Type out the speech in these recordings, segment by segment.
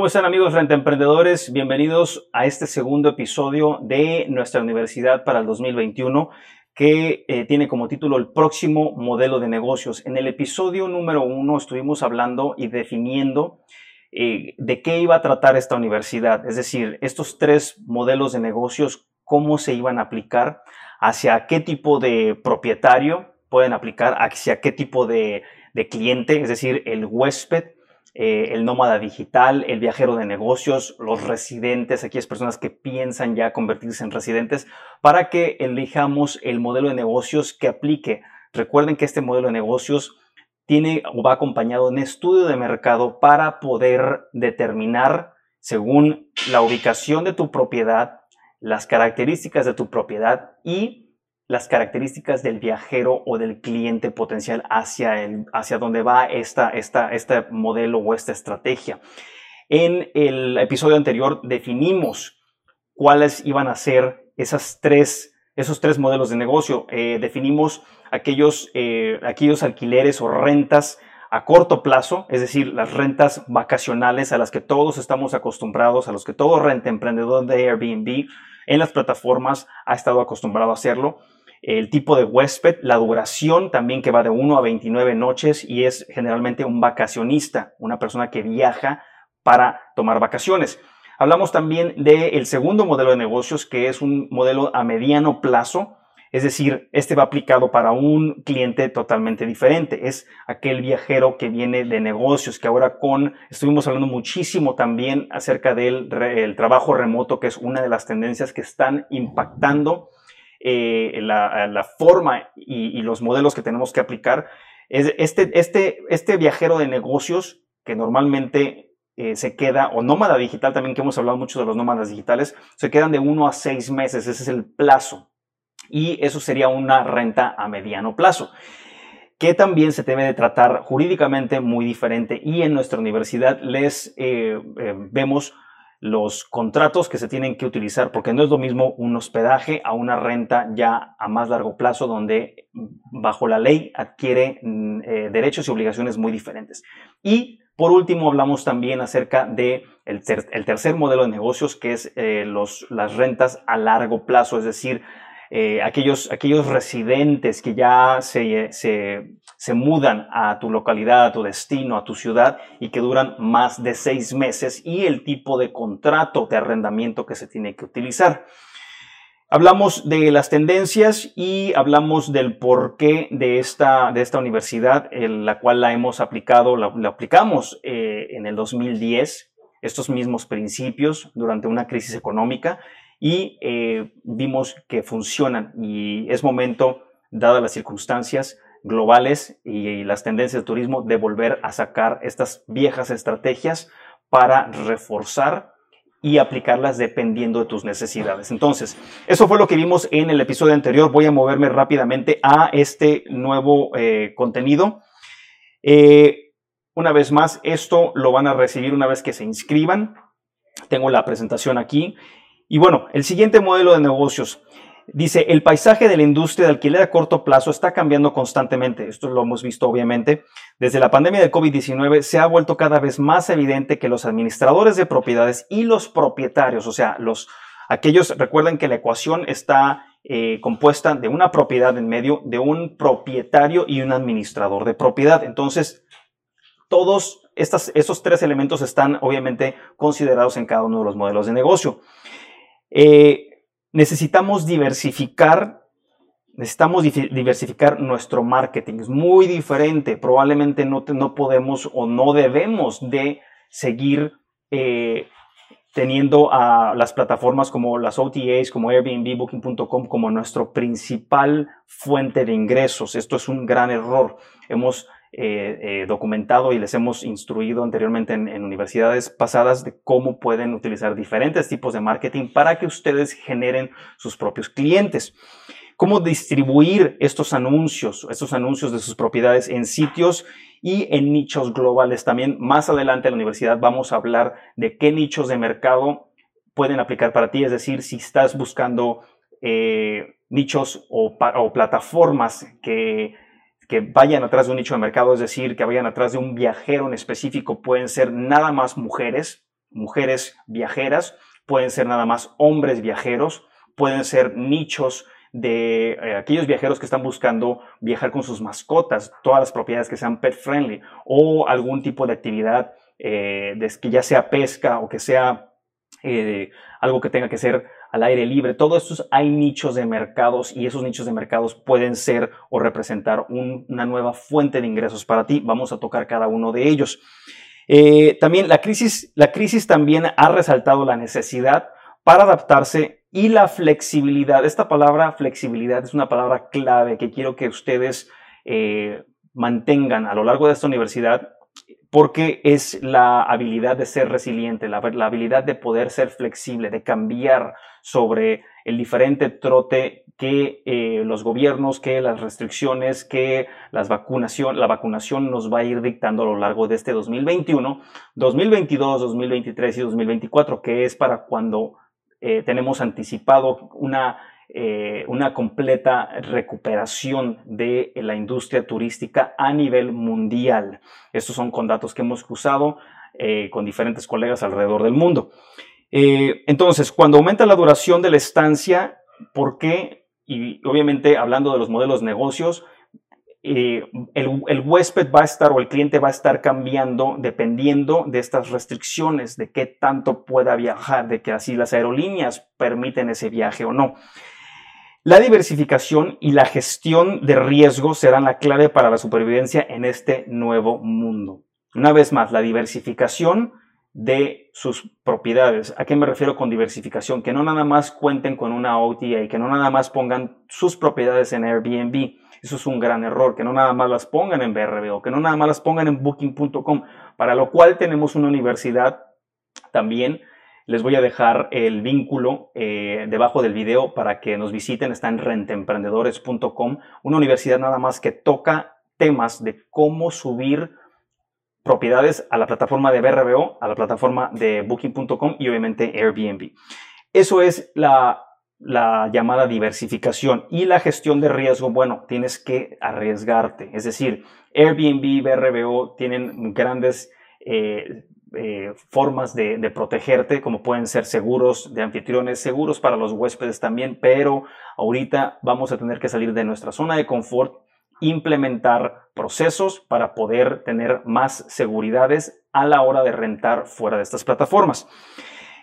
¿Cómo están amigos renta emprendedores? Bienvenidos a este segundo episodio de nuestra universidad para el 2021 que eh, tiene como título el próximo modelo de negocios. En el episodio número uno estuvimos hablando y definiendo eh, de qué iba a tratar esta universidad, es decir, estos tres modelos de negocios, cómo se iban a aplicar, hacia qué tipo de propietario pueden aplicar, hacia qué tipo de, de cliente, es decir, el huésped, eh, el nómada digital, el viajero de negocios, los residentes, aquellas personas que piensan ya convertirse en residentes, para que elijamos el modelo de negocios que aplique. Recuerden que este modelo de negocios tiene o va acompañado de un estudio de mercado para poder determinar, según la ubicación de tu propiedad, las características de tu propiedad y las características del viajero o del cliente potencial hacia, el, hacia donde va esta, esta, este modelo o esta estrategia. En el episodio anterior definimos cuáles iban a ser esas tres, esos tres modelos de negocio. Eh, definimos aquellos, eh, aquellos alquileres o rentas a corto plazo, es decir, las rentas vacacionales a las que todos estamos acostumbrados, a los que todo renta emprendedor de Airbnb en las plataformas ha estado acostumbrado a hacerlo el tipo de huésped, la duración también que va de 1 a 29 noches y es generalmente un vacacionista, una persona que viaja para tomar vacaciones. Hablamos también del segundo modelo de negocios que es un modelo a mediano plazo, es decir, este va aplicado para un cliente totalmente diferente. Es aquel viajero que viene de negocios, que ahora con, estuvimos hablando muchísimo también acerca del el trabajo remoto, que es una de las tendencias que están impactando eh, la, forma y, los modelos que tenemos que aplicar. Es este, este, este viajero de negocios que normalmente eh, se queda, o nómada digital también, que hemos hablado mucho de los nómadas digitales, se quedan de uno a seis meses, ese es el plazo. Y eso sería una renta a mediano plazo que también se debe de tratar jurídicamente muy diferente y en nuestra universidad les eh, vemos los contratos que se tienen que utilizar, porque no es lo mismo un hospedaje a una renta ya a más largo plazo, donde bajo la ley adquiere mm, eh, derechos y obligaciones muy diferentes. Y por último, hablamos también acerca de el, tercer modelo de negocios, que es eh, los, las rentas a largo plazo, es decir, eh, aquellos, aquellos residentes que ya se, se, mudan a tu localidad, a tu destino, a tu ciudad y que duran más de seis meses y el tipo de contrato de arrendamiento que se tiene que utilizar. Hablamos de las tendencias y hablamos del porqué de esta, de esta universidad, en la cual la hemos aplicado, la, aplicamos eh, en el 2010, estos mismos principios durante una crisis económica y eh, vimos que funcionan y es momento, dadas las circunstancias globales y las tendencias de turismo, de volver a sacar estas viejas estrategias para reforzar y aplicarlas dependiendo de tus necesidades. Entonces, eso fue lo que vimos en el episodio anterior. Voy a moverme rápidamente a este nuevo eh, contenido. Eh, una vez más, esto lo van a recibir una vez que se inscriban. Tengo la presentación aquí y bueno, el siguiente modelo de negocios. Dice, el paisaje de la industria de alquiler a corto plazo está cambiando constantemente. Esto lo hemos visto obviamente. Desde la pandemia del COVID-19 se ha vuelto cada vez más evidente que los administradores de propiedades y los propietarios, o sea, los, aquellos, recuerden que la ecuación está eh, compuesta de una propiedad en medio, de un propietario y un administrador de propiedad. Entonces, todos estas, esos tres elementos están obviamente considerados en cada uno de los modelos de negocio. Eh, necesitamos diversificar, necesitamos diversificar nuestro marketing. Es muy diferente. Probablemente no, no podemos o no debemos de seguir eh, teniendo a las plataformas como las OTAs, como Airbnb, Booking.com como nuestro principal fuente de ingresos. Esto es un gran error. Hemos eh, eh, documentado y les hemos instruido anteriormente en, universidades pasadas de cómo pueden utilizar diferentes tipos de marketing para que ustedes generen sus propios clientes. Cómo distribuir estos anuncios, estos anuncios de sus propiedades en sitios y en nichos globales. También más adelante en la universidad vamos a hablar de qué nichos de mercado pueden aplicar para ti, es decir, si estás buscando eh, nichos o, o plataformas que que vayan atrás de un nicho de mercado, es decir, que vayan atrás de un viajero en específico, pueden ser nada más mujeres, mujeres viajeras, pueden ser nada más hombres viajeros, pueden ser nichos de eh, aquellos viajeros que están buscando viajar con sus mascotas, todas las propiedades que sean pet friendly o algún tipo de actividad eh, que ya sea pesca o que sea eh, algo que tenga que ser al aire libre. Todos estos hay nichos de mercados y esos nichos de mercados pueden ser o representar una nueva fuente de ingresos para ti. Vamos a tocar cada uno de ellos. también la crisis, la crisis también ha resaltado la necesidad para adaptarse y la flexibilidad. Esta palabra flexibilidad es una palabra clave que quiero que ustedes eh, mantengan a lo largo de esta universidad porque es la habilidad de ser resiliente, la, habilidad de poder ser flexible, de cambiar sobre el diferente trote que eh, los gobiernos, que las restricciones, que las vacunación, la vacunación nos va a ir dictando a lo largo de este 2021, 2022, 2023 y 2024, que es para cuando eh, tenemos anticipado una, eh, una completa recuperación de la industria turística a nivel mundial. Estos son con datos que hemos usado eh, con diferentes colegas alrededor del mundo. entonces, cuando aumenta la duración de la estancia, ¿por qué? Y obviamente hablando de los modelos de negocios, el, huésped va a estar o el cliente va a estar cambiando dependiendo de estas restricciones, de qué tanto pueda viajar, de que así las aerolíneas permiten ese viaje o no. La diversificación y la gestión de riesgo serán la clave para la supervivencia en este nuevo mundo. Una vez más, la diversificación de sus propiedades. ¿A qué me refiero con diversificación? Que no nada más cuenten con una OTA y que no nada más pongan sus propiedades en Airbnb eso es un gran error, que no nada más las pongan en BRB que no nada más las pongan en booking.com, para lo cual tenemos una universidad también. Les voy a dejar el vínculo eh, debajo del video para que nos visiten. Está en rentemprendedores.com, una universidad nada más que toca temas de cómo subir propiedades a la plataforma de BRBO, a la plataforma de booking.com y obviamente Airbnb. Eso es la la llamada diversificación y la gestión de riesgo, bueno, tienes que arriesgarte. Es decir, Airbnb BRBO tienen grandes eh, eh, formas de, de, protegerte, como pueden ser seguros de anfitriones, seguros para los huéspedes también, pero ahorita vamos a tener que salir de nuestra zona de confort, implementar procesos para poder tener más seguridades a la hora de rentar fuera de estas plataformas.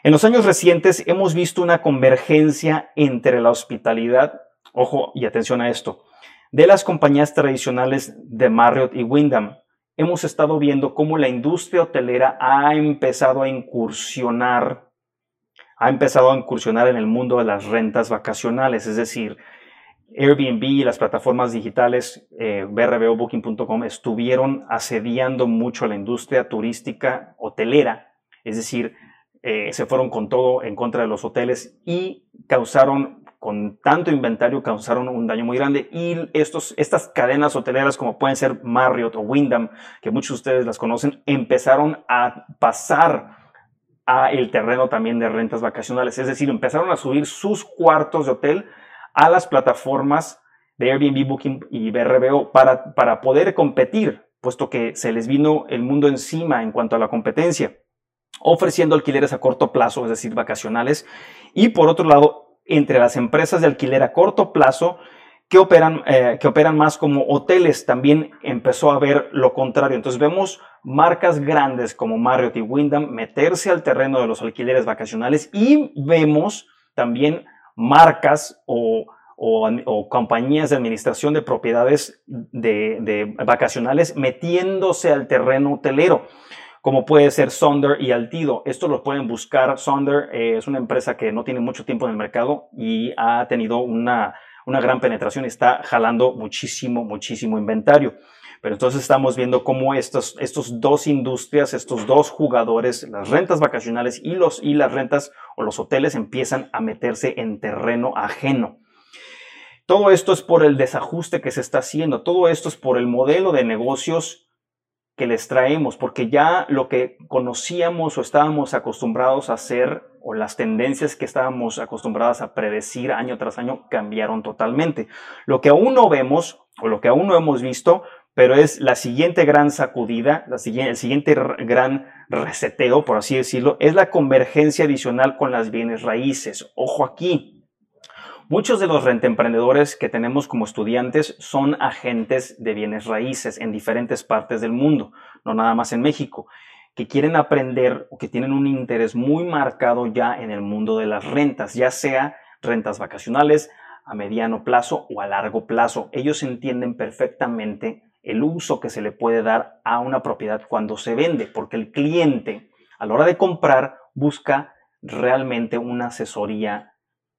En los años recientes hemos visto una convergencia entre la hospitalidad, ojo y atención a esto, de las compañías tradicionales de Marriott y Wyndham. Hemos estado viendo cómo la industria hotelera ha empezado a incursionar, ha empezado a incursionar en el mundo de las rentas vacacionales, es decir, Airbnb y las plataformas digitales eh, Booking.com estuvieron asediando mucho a la industria turística hotelera, es decir, eh, se fueron con todo en contra de los hoteles y causaron, con tanto inventario, causaron un daño muy grande. Y estos, estas cadenas hoteleras, como pueden ser Marriott o Wyndham, que muchos de ustedes las conocen, empezaron a pasar a el terreno también de rentas vacacionales. Es decir, empezaron a subir sus cuartos de hotel a las plataformas de Airbnb, Booking y BRBO para, para poder competir, puesto que se les vino el mundo encima en cuanto a la competencia ofreciendo alquileres a corto plazo, es decir, vacacionales, y por otro lado, entre las empresas de alquiler a corto plazo que operan, eh, que operan más como hoteles, también empezó a ver lo contrario. Entonces vemos marcas grandes como Marriott y Wyndham meterse al terreno de los alquileres vacacionales y vemos también marcas o, compañías de administración de propiedades de vacacionales metiéndose al terreno hotelero como puede ser Sonder y Altido. Esto lo pueden buscar. Sonder eh, es una empresa que no tiene mucho tiempo en el mercado y ha tenido una, una gran penetración y está jalando muchísimo, muchísimo inventario. Pero entonces estamos viendo cómo estos, estos dos industrias, estos dos jugadores, las rentas vacacionales y, los, y las rentas o los hoteles empiezan a meterse en terreno ajeno. Todo esto es por el desajuste que se está haciendo, todo esto es por el modelo de negocios que les traemos, porque ya lo que conocíamos o estábamos acostumbrados a hacer, o las tendencias que estábamos acostumbrados a predecir año tras año, cambiaron totalmente. Lo que aún no vemos, o lo que aún no hemos visto, pero es la siguiente gran sacudida, la siguiente, el siguiente gran reseteo, por así decirlo, es la convergencia adicional con las bienes raíces. Ojo aquí. Muchos de los rentemprendedores que tenemos como estudiantes son agentes de bienes raíces en diferentes partes del mundo, no nada más en México, que quieren aprender o que tienen un interés muy marcado ya en el mundo de las rentas, ya sea rentas vacacionales, a mediano plazo o a largo plazo. Ellos entienden perfectamente el uso que se le puede dar a una propiedad cuando se vende, porque el cliente a la hora de comprar busca realmente una asesoría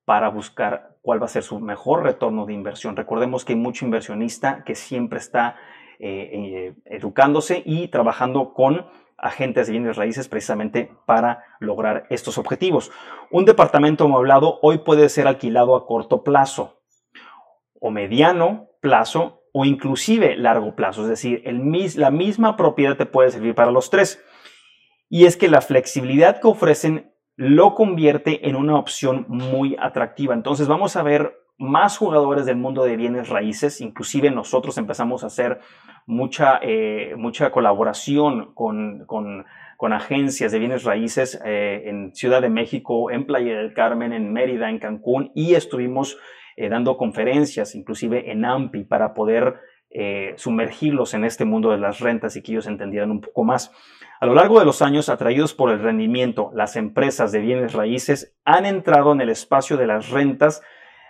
para buscar cuál va a ser su mejor retorno de inversión. Recordemos que hay mucho inversionista que siempre está eh, eh, educándose y trabajando con agentes de bienes raíces precisamente para lograr estos objetivos. Un departamento amueblado hoy puede ser alquilado a corto plazo o mediano plazo o inclusive largo plazo, es decir, el, la misma propiedad te puede servir para los tres. Y es que la flexibilidad que ofrecen lo convierte en una opción muy atractiva. Entonces vamos a ver más jugadores del mundo de bienes raíces, inclusive nosotros empezamos a hacer mucha, eh, mucha colaboración con, con, agencias de bienes raíces eh, en Ciudad de México, en Playa del Carmen, en Mérida, en Cancún, y estuvimos eh, dando conferencias, inclusive en AMPI, para poder sumergirlos en este mundo de las rentas y que ellos entendieran un poco más. A lo largo de los años, atraídos por el rendimiento, las empresas de bienes raíces han entrado en el espacio de las rentas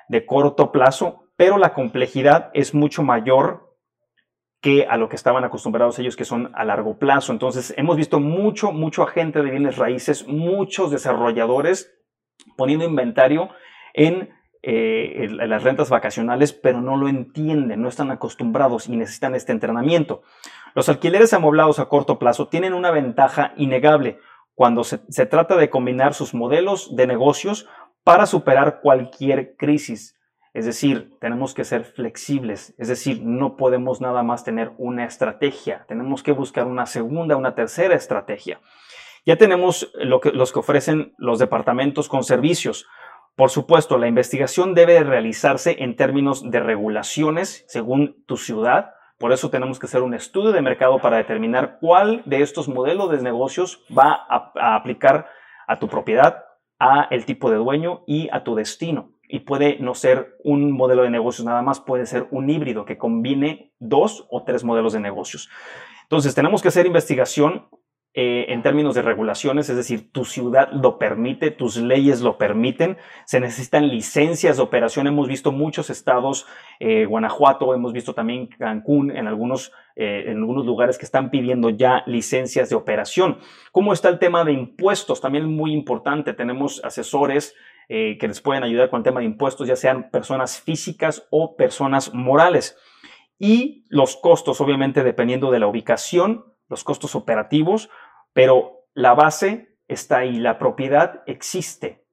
de corto plazo, pero la complejidad es mucho mayor que a lo que estaban acostumbrados ellos que son a largo plazo. Entonces, hemos visto mucho, mucho agente de bienes raíces, muchos desarrolladores poniendo inventario en eh, las rentas vacacionales, pero no lo entienden, no están acostumbrados y necesitan este entrenamiento. Los alquileres amoblados a corto plazo tienen una ventaja innegable cuando se, trata de combinar sus modelos de negocios para superar cualquier crisis. Es decir, tenemos que ser flexibles, es decir, no podemos nada más tener una estrategia, tenemos que buscar una segunda, una tercera estrategia. Ya tenemos los que ofrecen los departamentos con servicios, por supuesto, la investigación debe realizarse en términos de regulaciones según tu ciudad. Por eso tenemos que hacer un estudio de mercado para determinar cuál de estos modelos de negocios va a, aplicar a tu propiedad, a el tipo de dueño y a tu destino. Y puede no ser un modelo de negocios nada más, puede ser un híbrido que combine dos o tres modelos de negocios. Entonces, tenemos que hacer investigación eh, en términos de regulaciones, es decir, tu ciudad lo permite, tus leyes lo permiten, se necesitan licencias de operación. Hemos visto muchos estados, eh, Guanajuato, hemos visto también Cancún, en algunos, eh, en algunos lugares que están pidiendo ya licencias de operación. ¿Cómo está el tema de impuestos? También muy importante. Tenemos asesores que les pueden ayudar con el tema de impuestos, ya sean personas físicas o personas morales. Y los costos, obviamente, dependiendo de la ubicación, los costos operativos, pero la base está ahí, la propiedad existe.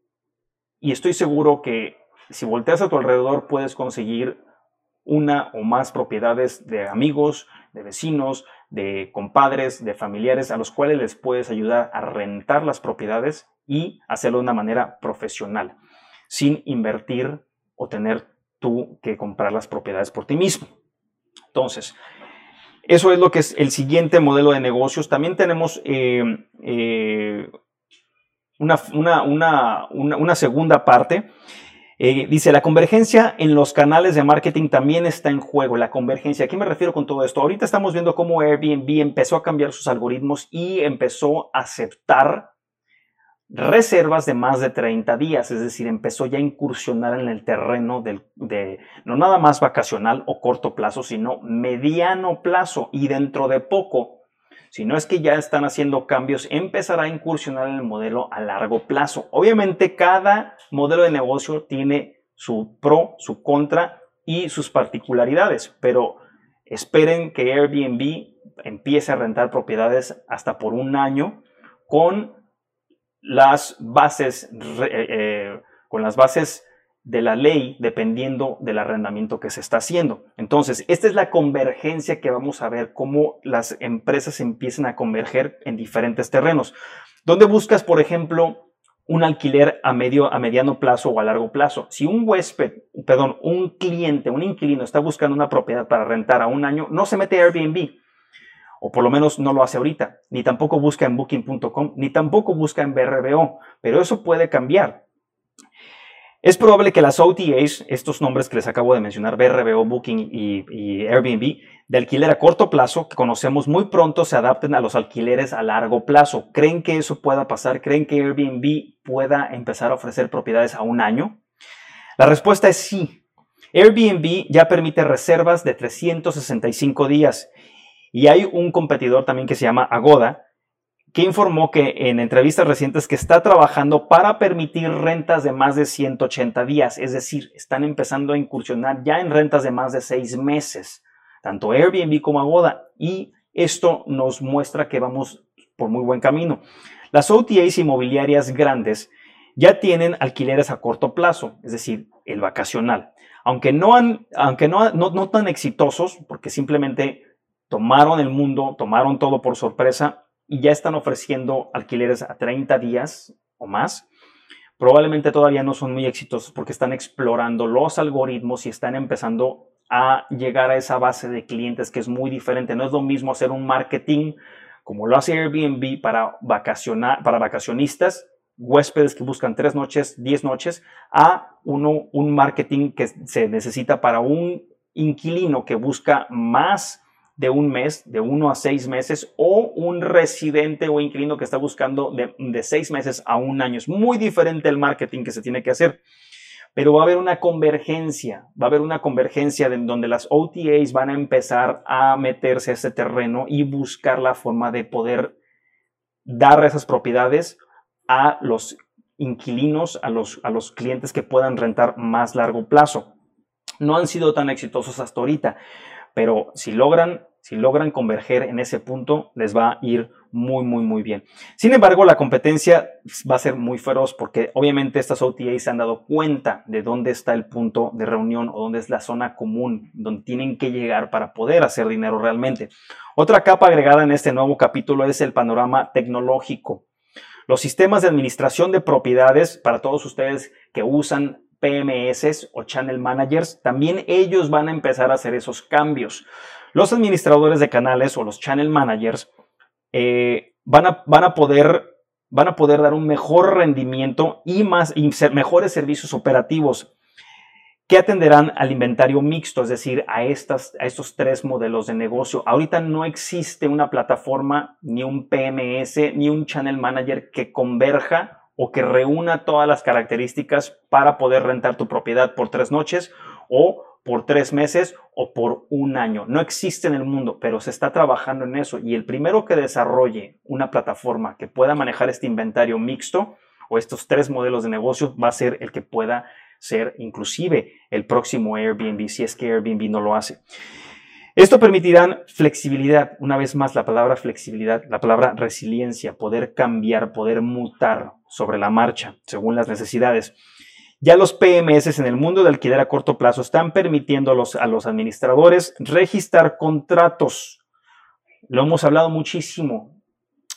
Y estoy seguro que si volteas a tu alrededor puedes conseguir una o más propiedades de amigos, de vecinos, de compadres, de familiares a los cuales les puedes ayudar a rentar las propiedades y hacerlo de una manera profesional, sin invertir o tener tú que comprar las propiedades por ti mismo. Entonces, eso es lo que es el siguiente modelo de negocios. También tenemos eh, eh, una, segunda parte. Eh, dice, la convergencia en los canales de marketing también está en juego. La convergencia, ¿a qué me refiero con todo esto? Ahorita estamos viendo cómo Airbnb empezó a cambiar sus algoritmos y empezó a aceptar reservas de más de 30 días, es decir, empezó ya a incursionar en el terreno de no nada más vacacional o corto plazo, sino mediano plazo y dentro de poco, si no es que ya están haciendo cambios, empezará a incursionar en el modelo a largo plazo. Obviamente cada modelo de negocio tiene su pro, su contra y sus particularidades, pero esperen que Airbnb empiece a rentar propiedades hasta por un año con las bases, eh, eh, con las bases de la ley dependiendo del arrendamiento que se está haciendo. Entonces, esta es la convergencia que vamos a ver, cómo las empresas empiezan a converger en diferentes terrenos. ¿Dónde buscas, por ejemplo, un alquiler a, medio, a mediano plazo o a largo plazo. Si un huésped, perdón, un cliente, un inquilino está buscando una propiedad para rentar a un año, no se mete a Airbnb, o por lo menos no lo hace ahorita, ni tampoco busca en booking.com, ni tampoco busca en BRBO, pero eso puede cambiar. Es probable que las OTAs, estos nombres que les acabo de mencionar, BRBO, Booking y, Airbnb, de alquiler a corto plazo, que conocemos muy pronto, se adapten a los alquileres a largo plazo. ¿Creen que eso pueda pasar? ¿Creen que Airbnb pueda empezar a ofrecer propiedades a un año? La respuesta es sí. Airbnb ya permite reservas de 365 días y hay un competidor también que se llama Agoda, que informó que en entrevistas recientes que está trabajando para permitir rentas de más de 180 días, es decir, están empezando a incursionar ya en rentas de más de seis meses, tanto Airbnb como Agoda, y esto nos muestra que vamos por muy buen camino. Las OTAs inmobiliarias grandes ya tienen alquileres a corto plazo, es decir, el vacacional. Aunque no, han, aunque no, no, no tan exitosos, porque simplemente tomaron el mundo, tomaron todo por sorpresa, y ya están ofreciendo alquileres a 30 días o más, probablemente todavía no son muy exitosos porque están explorando los algoritmos y están empezando a llegar a esa base de clientes que es muy diferente. No es lo mismo hacer un marketing como lo hace Airbnb para, vacacionar, para vacacionistas, huéspedes que buscan tres noches, diez noches, a uno, un marketing que se necesita para un inquilino que busca más de un mes, de uno a seis meses, o un residente o inquilino que está buscando de, seis meses a un año. Es muy diferente el marketing que se tiene que hacer. Pero va a haber una convergencia, va a haber una convergencia en donde las OTAs van a empezar a meterse a ese terreno y buscar la forma de poder dar esas propiedades a los inquilinos, a los, a los clientes que puedan rentar más largo plazo. No han sido tan exitosos hasta ahorita, pero si logran, si logran converger en ese punto, les va a ir muy, muy, muy bien. Sin embargo, la competencia va a ser muy feroz porque obviamente estas OTAs se han dado cuenta de dónde está el punto de reunión o dónde es la zona común donde tienen que llegar para poder hacer dinero realmente. Otra capa agregada en este nuevo capítulo es el panorama tecnológico. Los sistemas de administración de propiedades, para todos ustedes que usan PMS o Channel Managers, también ellos van a empezar a hacer esos cambios. Los administradores de canales o los Channel Managers eh, van, a, van, a poder, van, a, poder, dar un mejor rendimiento y, más, mejores servicios operativos que atenderán al inventario mixto, es decir, a, estas, a estos tres modelos de negocio. Ahorita no existe una plataforma, ni un PMS, ni un Channel Manager que converja o que reúna todas las características para poder rentar tu propiedad por tres noches o por tres meses o por un año. No existe en el mundo, pero se está trabajando en eso. Y el primero que desarrolle una plataforma que pueda manejar este inventario mixto o estos tres modelos de negocio va a ser el que pueda ser inclusive el próximo Airbnb, si es que Airbnb no lo hace. Esto permitirá flexibilidad, una vez más la palabra flexibilidad, la palabra resiliencia, poder cambiar, poder mutar sobre la marcha según las necesidades. Ya los PMS en el mundo de alquiler a corto plazo están permitiendo a los, a los administradores registrar contratos. Lo hemos hablado muchísimo.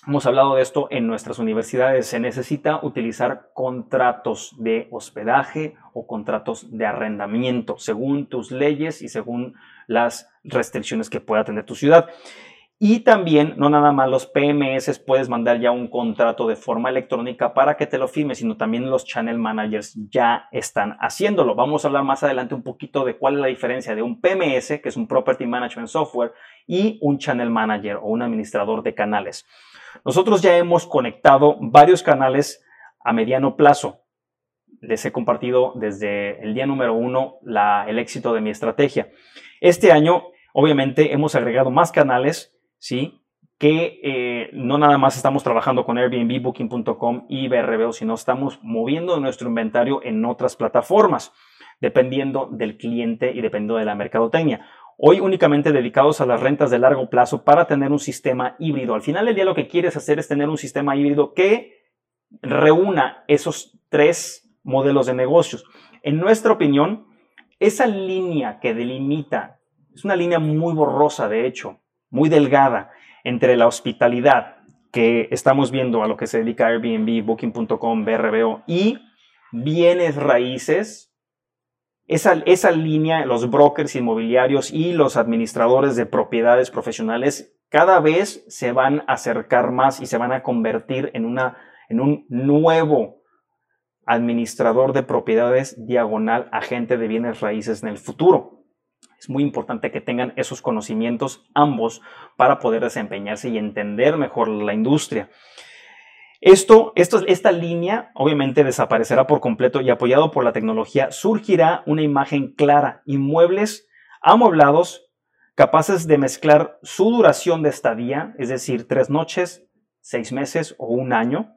Hemos hablado de esto en nuestras universidades. Se necesita utilizar contratos de hospedaje o contratos de arrendamiento según tus leyes y según las restricciones que pueda tener tu ciudad. Y también, no nada más los PMS, puedes mandar ya un contrato de forma electrónica para que te lo firme, sino también los channel managers ya están haciéndolo. Vamos a hablar más adelante un poquito de cuál es la diferencia de un PMS, que es un Property Management Software, y un channel manager o un administrador de canales. Nosotros ya hemos conectado varios canales a mediano plazo. Les he compartido desde el día número uno el éxito de mi estrategia. Este año, obviamente, hemos agregado más canales, ¿sí? Que eh, no nada más estamos trabajando con Airbnb, Booking.com y BRBO, sino estamos moviendo nuestro inventario en otras plataformas, dependiendo del cliente y dependiendo de la mercadotecnia. Hoy únicamente dedicados a las rentas de largo plazo para tener un sistema híbrido. Al final del día lo que quieres hacer es tener un sistema híbrido que reúna esos tres modelos de negocios. En nuestra opinión, esa línea que delimita, es una línea muy borrosa de hecho, muy delgada, entre la hospitalidad, que estamos viendo a lo que se dedica Airbnb, Booking.com, BRBO y bienes raíces, esa, esa línea, los brokers inmobiliarios y los administradores de propiedades profesionales cada vez se van a acercar más y se van a convertir en, una, en un nuevo administrador de propiedades diagonal agente de bienes raíces en el futuro. Es muy importante que tengan esos conocimientos ambos para poder desempeñarse y entender mejor la industria. Esta línea obviamente desaparecerá por completo y apoyado por la tecnología surgirá una imagen clara, inmuebles amueblados capaces de mezclar su duración de estadía, es decir, tres noches, seis meses o un año.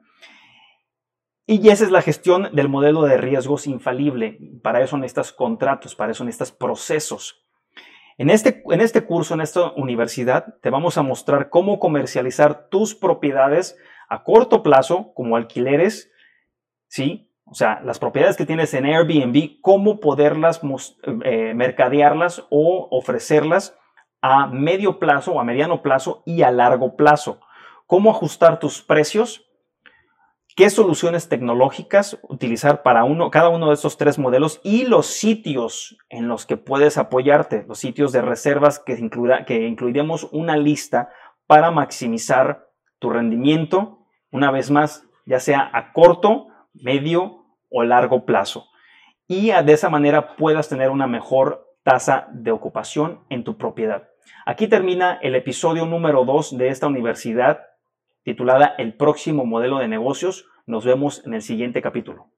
Y esa es la gestión del modelo de riesgos infalible. Para eso necesitas contratos, para eso necesitas procesos. En este, en este curso, en esta universidad, te vamos a mostrar cómo comercializar tus propiedades a corto plazo, como alquileres, ¿sí? O sea, las propiedades que tienes en Airbnb, cómo poderlas eh, mercadearlas o ofrecerlas a medio plazo a mediano plazo y a largo plazo. Cómo ajustar tus precios, qué soluciones tecnológicas utilizar para cada uno de estos tres modelos y los sitios en los que puedes apoyarte, los sitios de reservas que, incluirá, incluiremos una lista para maximizar tu rendimiento, una vez más, ya sea a corto, medio o largo plazo. Y de esa manera puedas tener una mejor tasa de ocupación en tu propiedad. Aquí termina el episodio número 2 de esta universidad titulada El próximo modelo de negocios. Nos vemos en el siguiente capítulo.